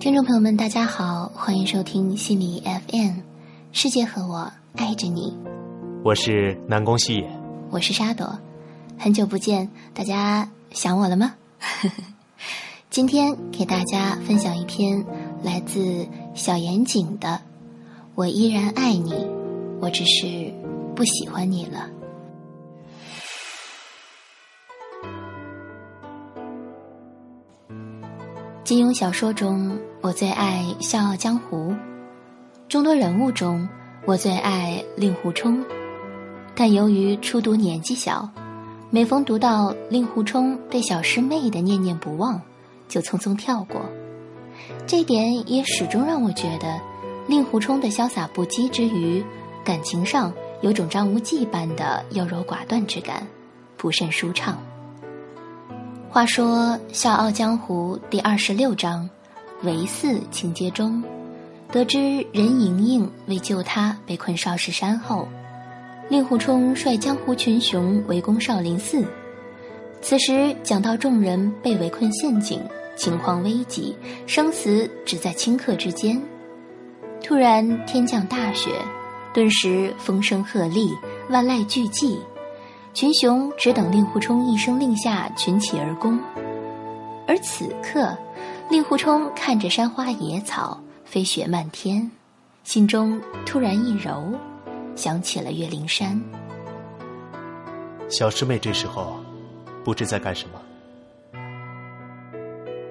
听众朋友们，大家好，欢迎收听心理 FM，世界和我爱着你。我是南宫细野，我是沙朵，很久不见，大家想我了吗？今天给大家分享一篇来自小严谨的《我依然爱你》，我只是不喜欢你了。金庸小说中，我最爱《笑傲江湖》；众多人物中，我最爱令狐冲。但由于初读年纪小，每逢读到令狐冲对小师妹的念念不忘，就匆匆跳过。这点也始终让我觉得，令狐冲的潇洒不羁之余，感情上有种张无忌般的优柔寡断之感，不甚舒畅。话说《笑傲江湖》第二十六章“唯四”情节中，得知任盈盈为救他被困少室山后，令狐冲率江湖群雄围攻少林寺。此时讲到众人被围困陷阱，情况危急，生死只在顷刻之间。突然天降大雪，顿时风声鹤唳，万籁俱寂。群雄只等令狐冲一声令下，群起而攻。而此刻，令狐冲看着山花野草，飞雪漫天，心中突然一柔，想起了岳灵珊。小师妹这时候不知在干什么。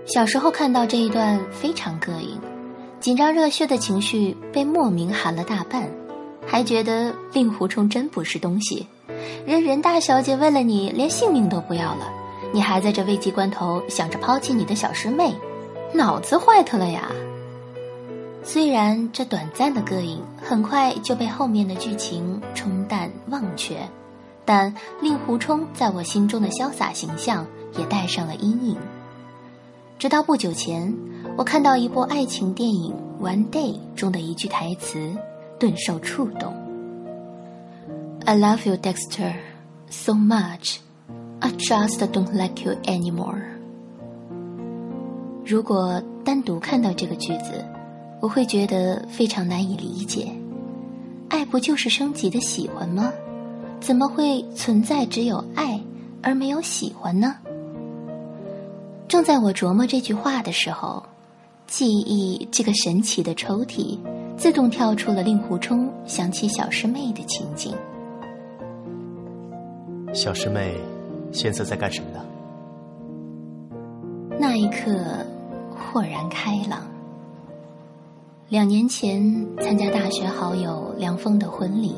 小时候看到这一段非常膈应，紧张热血的情绪被莫名寒了大半，还觉得令狐冲真不是东西。人人大小姐为了你连性命都不要了，你还在这危急关头想着抛弃你的小师妹，脑子坏特了呀！虽然这短暂的膈应很快就被后面的剧情冲淡忘却，但令狐冲在我心中的潇洒形象也带上了阴影。直到不久前，我看到一部爱情电影《One Day》中的一句台词，顿受触动。I love you, Dexter, so much. I just don't like you anymore. 如果单独看到这个句子，我会觉得非常难以理解。爱不就是升级的喜欢吗？怎么会存在只有爱而没有喜欢呢？正在我琢磨这句话的时候，记忆这个神奇的抽屉自动跳出了令狐冲想起小师妹的情景。小师妹，现在在干什么呢？那一刻，豁然开朗。两年前参加大学好友梁峰的婚礼，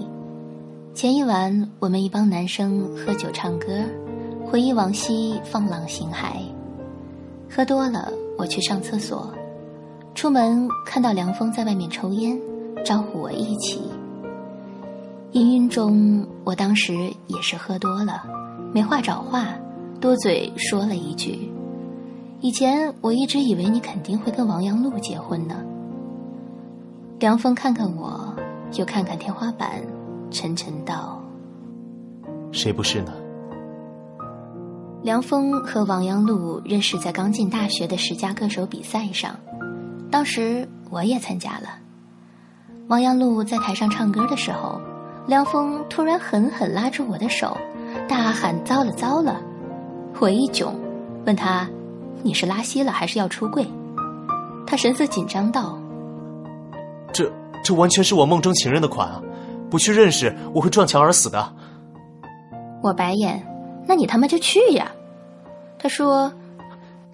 前一晚我们一帮男生喝酒唱歌，回忆往昔，放浪形骸。喝多了，我去上厕所，出门看到梁峰在外面抽烟，招呼我一起。氤氲中，我当时也是喝多了，没话找话，多嘴说了一句：“以前我一直以为你肯定会跟王阳璐结婚呢。”梁峰看看我，又看看天花板，沉沉道：“谁不是呢？”梁峰和王阳璐认识在刚进大学的十佳歌手比赛上，当时我也参加了。王阳璐在台上唱歌的时候。梁峰突然狠狠拉住我的手，大喊：“糟了糟了！”我一窘，问他：“你是拉稀了还是要出柜？”他神色紧张道：“这这完全是我梦中情人的款啊！不去认识，我会撞墙而死的。”我白眼：“那你他妈就去呀！”他说：“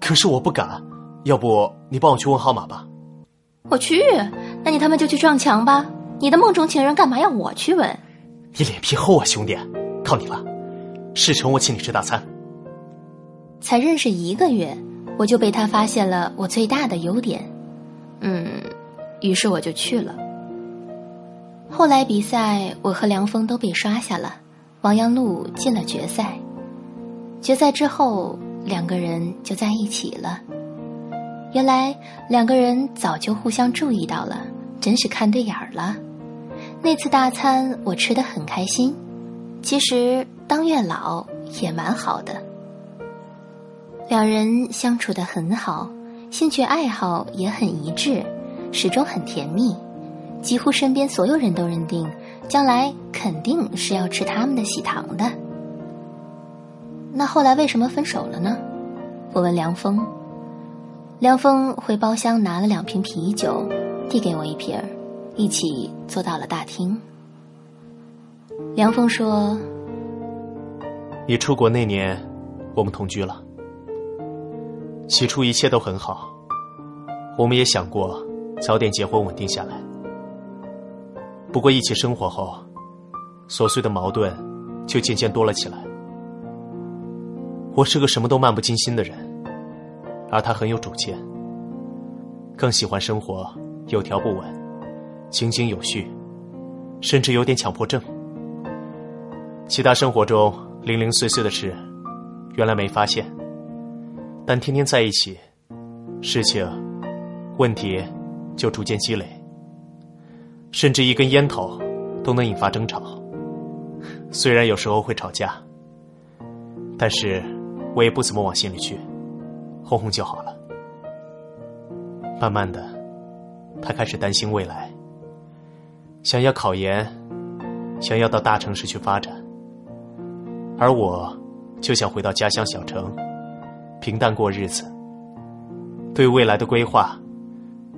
可是我不敢，要不你帮我去问号码吧？”我去，那你他妈就去撞墙吧！你的梦中情人干嘛要我去问？你脸皮厚啊，兄弟，靠你了！事成我请你吃大餐。才认识一个月，我就被他发现了我最大的优点，嗯，于是我就去了。后来比赛，我和梁峰都被刷下了，王阳璐进了决赛。决赛之后，两个人就在一起了。原来两个人早就互相注意到了，真是看对眼儿了。那次大餐我吃的很开心，其实当月老也蛮好的。两人相处的很好，兴趣爱好也很一致，始终很甜蜜，几乎身边所有人都认定将来肯定是要吃他们的喜糖的。那后来为什么分手了呢？我问梁峰。梁峰回包厢拿了两瓶啤酒，递给我一瓶儿，一起坐到了大厅。梁峰说：“你出国那年，我们同居了。起初一切都很好，我们也想过早点结婚稳定下来。不过一起生活后，琐碎的矛盾就渐渐多了起来。我是个什么都漫不经心的人。”而他很有主见，更喜欢生活有条不紊、井井有序，甚至有点强迫症。其他生活中零零碎碎的事，原来没发现，但天天在一起，事情、问题就逐渐积累，甚至一根烟头都能引发争吵。虽然有时候会吵架，但是我也不怎么往心里去。哄哄就好了。慢慢的，他开始担心未来，想要考研，想要到大城市去发展，而我就想回到家乡小城，平淡过日子。对未来的规划，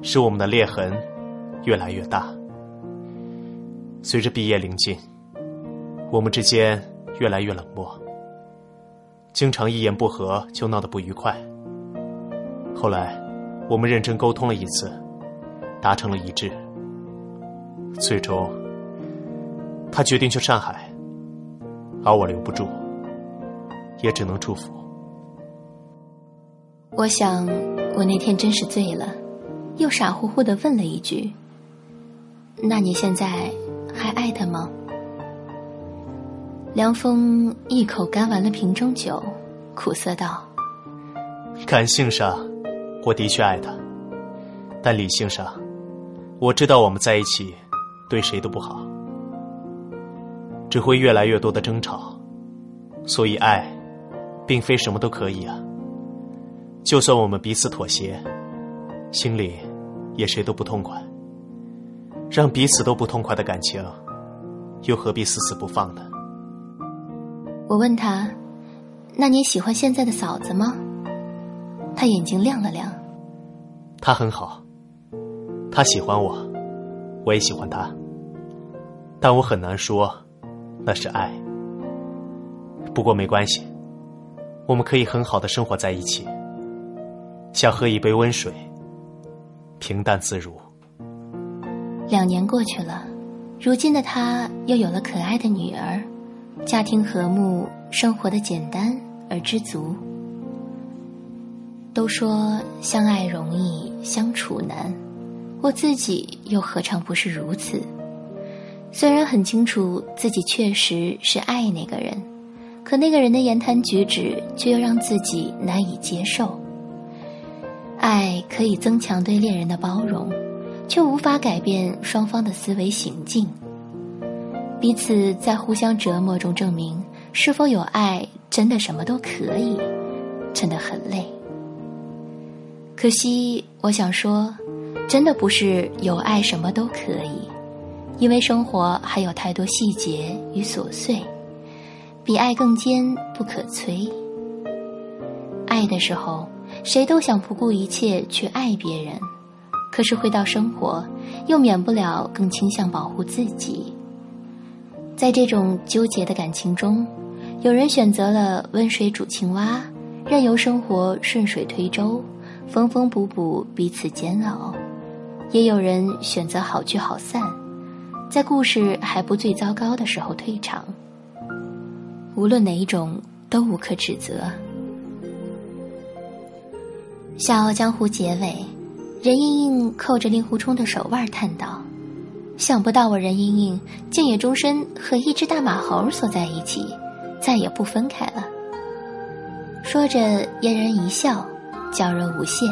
使我们的裂痕越来越大。随着毕业临近，我们之间越来越冷漠，经常一言不合就闹得不愉快。后来，我们认真沟通了一次，达成了一致。最终，他决定去上海，而我留不住，也只能祝福。我想，我那天真是醉了，又傻乎乎的问了一句：“那你现在还爱他吗？”梁风一口干完了瓶中酒，苦涩道：“感性上。”我的确爱他，但理性上，我知道我们在一起对谁都不好，只会越来越多的争吵。所以爱，并非什么都可以啊。就算我们彼此妥协，心里也谁都不痛快。让彼此都不痛快的感情，又何必死死不放呢？我问他：“那你喜欢现在的嫂子吗？”他眼睛亮了亮。他很好，他喜欢我，我也喜欢他。但我很难说，那是爱。不过没关系，我们可以很好的生活在一起，像喝一杯温水，平淡自如。两年过去了，如今的他又有了可爱的女儿，家庭和睦，生活的简单而知足。都说相爱容易相处难，我自己又何尝不是如此？虽然很清楚自己确实是爱那个人，可那个人的言谈举止却又让自己难以接受。爱可以增强对恋人的包容，却无法改变双方的思维行径。彼此在互相折磨中证明是否有爱，真的什么都可以，真的很累。可惜，我想说，真的不是有爱什么都可以，因为生活还有太多细节与琐碎，比爱更坚不可摧。爱的时候，谁都想不顾一切去爱别人，可是回到生活，又免不了更倾向保护自己。在这种纠结的感情中，有人选择了温水煮青蛙，任由生活顺水推舟。缝缝补补，彼此煎熬；也有人选择好聚好散，在故事还不最糟糕的时候退场。无论哪一种，都无可指责。《笑傲江湖》结尾，任盈盈扣着令狐冲的手腕叹道：“想不到我任盈盈竟也终身和一只大马猴锁在一起，再也不分开了。”说着，嫣然一笑。娇柔无限。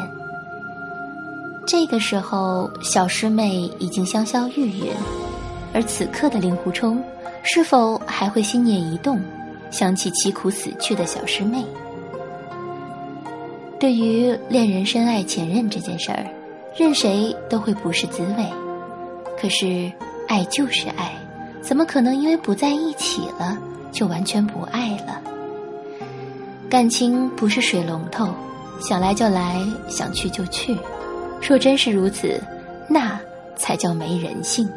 这个时候，小师妹已经香消玉殒，而此刻的令狐冲，是否还会心念一动，想起凄苦死去的小师妹？对于恋人深爱前任这件事儿，任谁都会不是滋味。可是，爱就是爱，怎么可能因为不在一起了就完全不爱了？感情不是水龙头，想来就来，想去就去。若真是如此，那才叫没人性。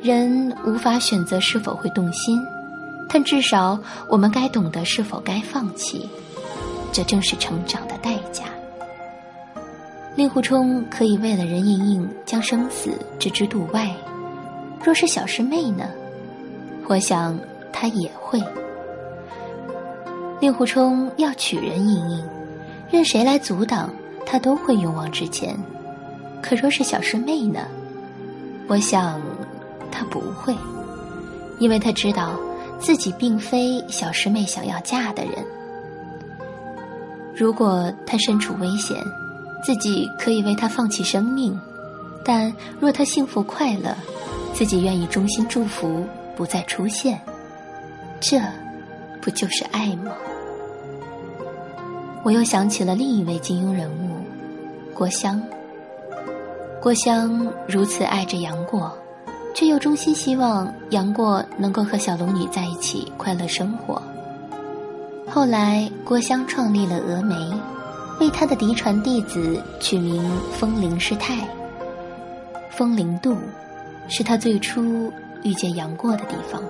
人无法选择是否会动心，但至少我们该懂得是否该放弃。这正是成长的代价。令狐冲可以为了任盈盈将生死置之度外，若是小师妹呢？我想他也会。令狐冲要娶任盈盈，任谁来阻挡，他都会勇往直前。可若是小师妹呢？我想他不会，因为他知道自己并非小师妹想要嫁的人。如果他身处危险，自己可以为他放弃生命；但若他幸福快乐，自己愿意衷心祝福，不再出现。这，不就是爱吗？我又想起了另一位金庸人物，郭襄。郭襄如此爱着杨过，却又衷心希望杨过能够和小龙女在一起快乐生活。后来，郭襄创立了峨眉，为他的嫡传弟子取名风铃师太。风铃渡，是他最初遇见杨过的地方。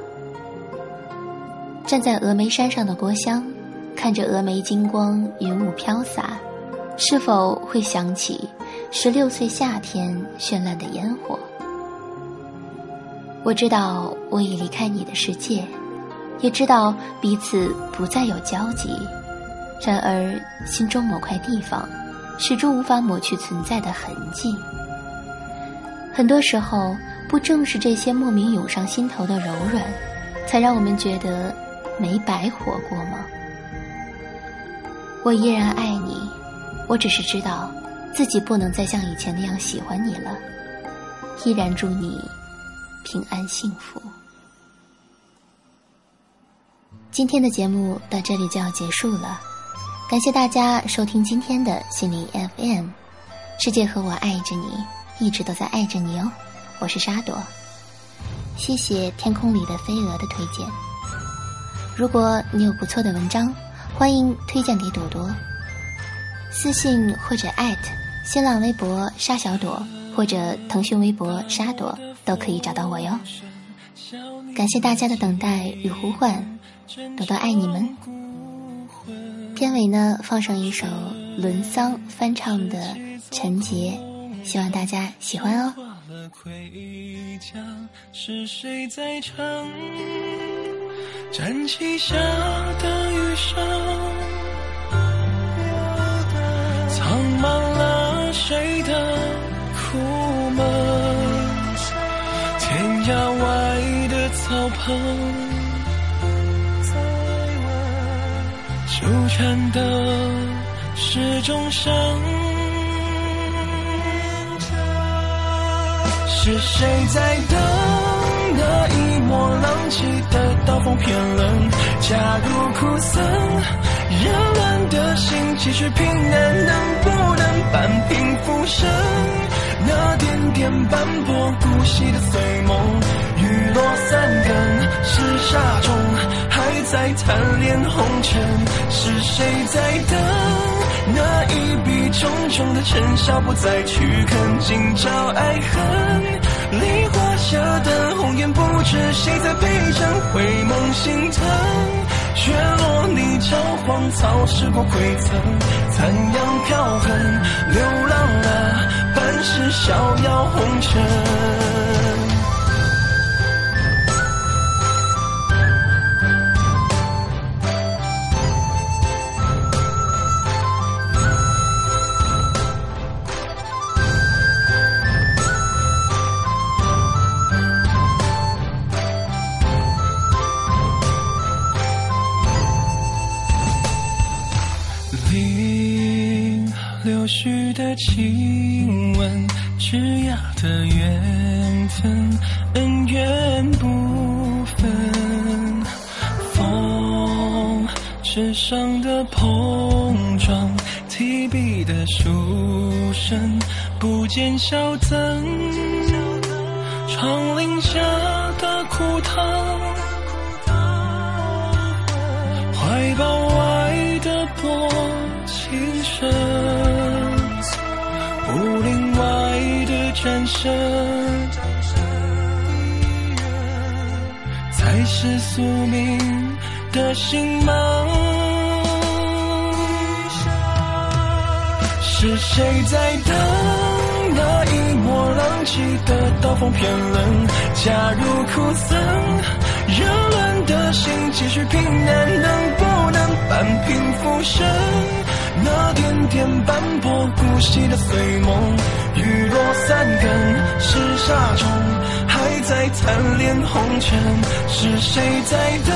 站在峨眉山上的郭襄，看着峨眉金光云雾飘洒，是否会想起十六岁夏天绚烂的烟火？我知道，我已离开你的世界。也知道彼此不再有交集，然而心中某块地方始终无法抹去存在的痕迹。很多时候，不正是这些莫名涌上心头的柔软，才让我们觉得没白活过吗？我依然爱，我只是知道自己不能再像以前那样喜欢你了。依然祝你平安幸福。今天的节目到这里就要结束了，感谢大家收听今天的心灵 FM，世界和我爱着你，一直都在爱着你哦，我是沙朵，谢谢天空里的飞蛾的推荐。如果你有不错的文章，欢迎推荐给朵朵，私信或者艾特新浪微博沙小朵或者腾讯微博沙朵都可以找到我哟。感谢大家的等待与呼唤。朵朵爱你们。片尾呢，放上一首伦桑翻唱的《陈杰》，希望大家喜欢哦。是谁在唱？毡气下的雨声，后，再问。纠缠的是众生，是谁在等那一抹浪迹的刀锋偏冷？假如苦涩，热乱的心继续平安，能不能半平浮生？那点点斑驳孤息的碎梦，雨落三更，是沙中还在贪恋红尘。是谁在等那一笔重重的尘嚣不再去啃？今朝爱恨，梨花下的红颜，不知谁在陪衬？回眸心疼，雪落泥沼荒草，时过馈赠，残阳飘横，流浪了。半世逍遥红尘。亲吻，枝桠的缘分，恩怨不分。风纸上的碰撞，提笔的书生不见消增，窗棂下的枯藤，怀抱外的薄情深，外的战胜，才是宿命的星芒。是谁在等那一抹浪迹的刀锋偏冷？假如苦涩，热乱的心继续平安，能不能半平浮生？那点点斑驳孤寂的碎梦，雨落三更，是沙中还在贪恋红尘。是谁在等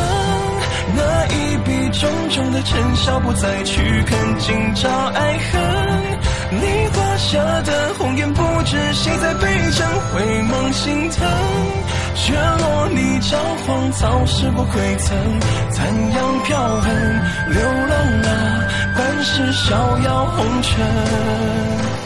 那一笔重重的尘嚣不再去看，今朝爱恨。你画下的红颜，不知谁在背针，回眸心疼。雪落里照荒草，石过归曾，残阳飘痕，流浪啊，半世逍遥红尘。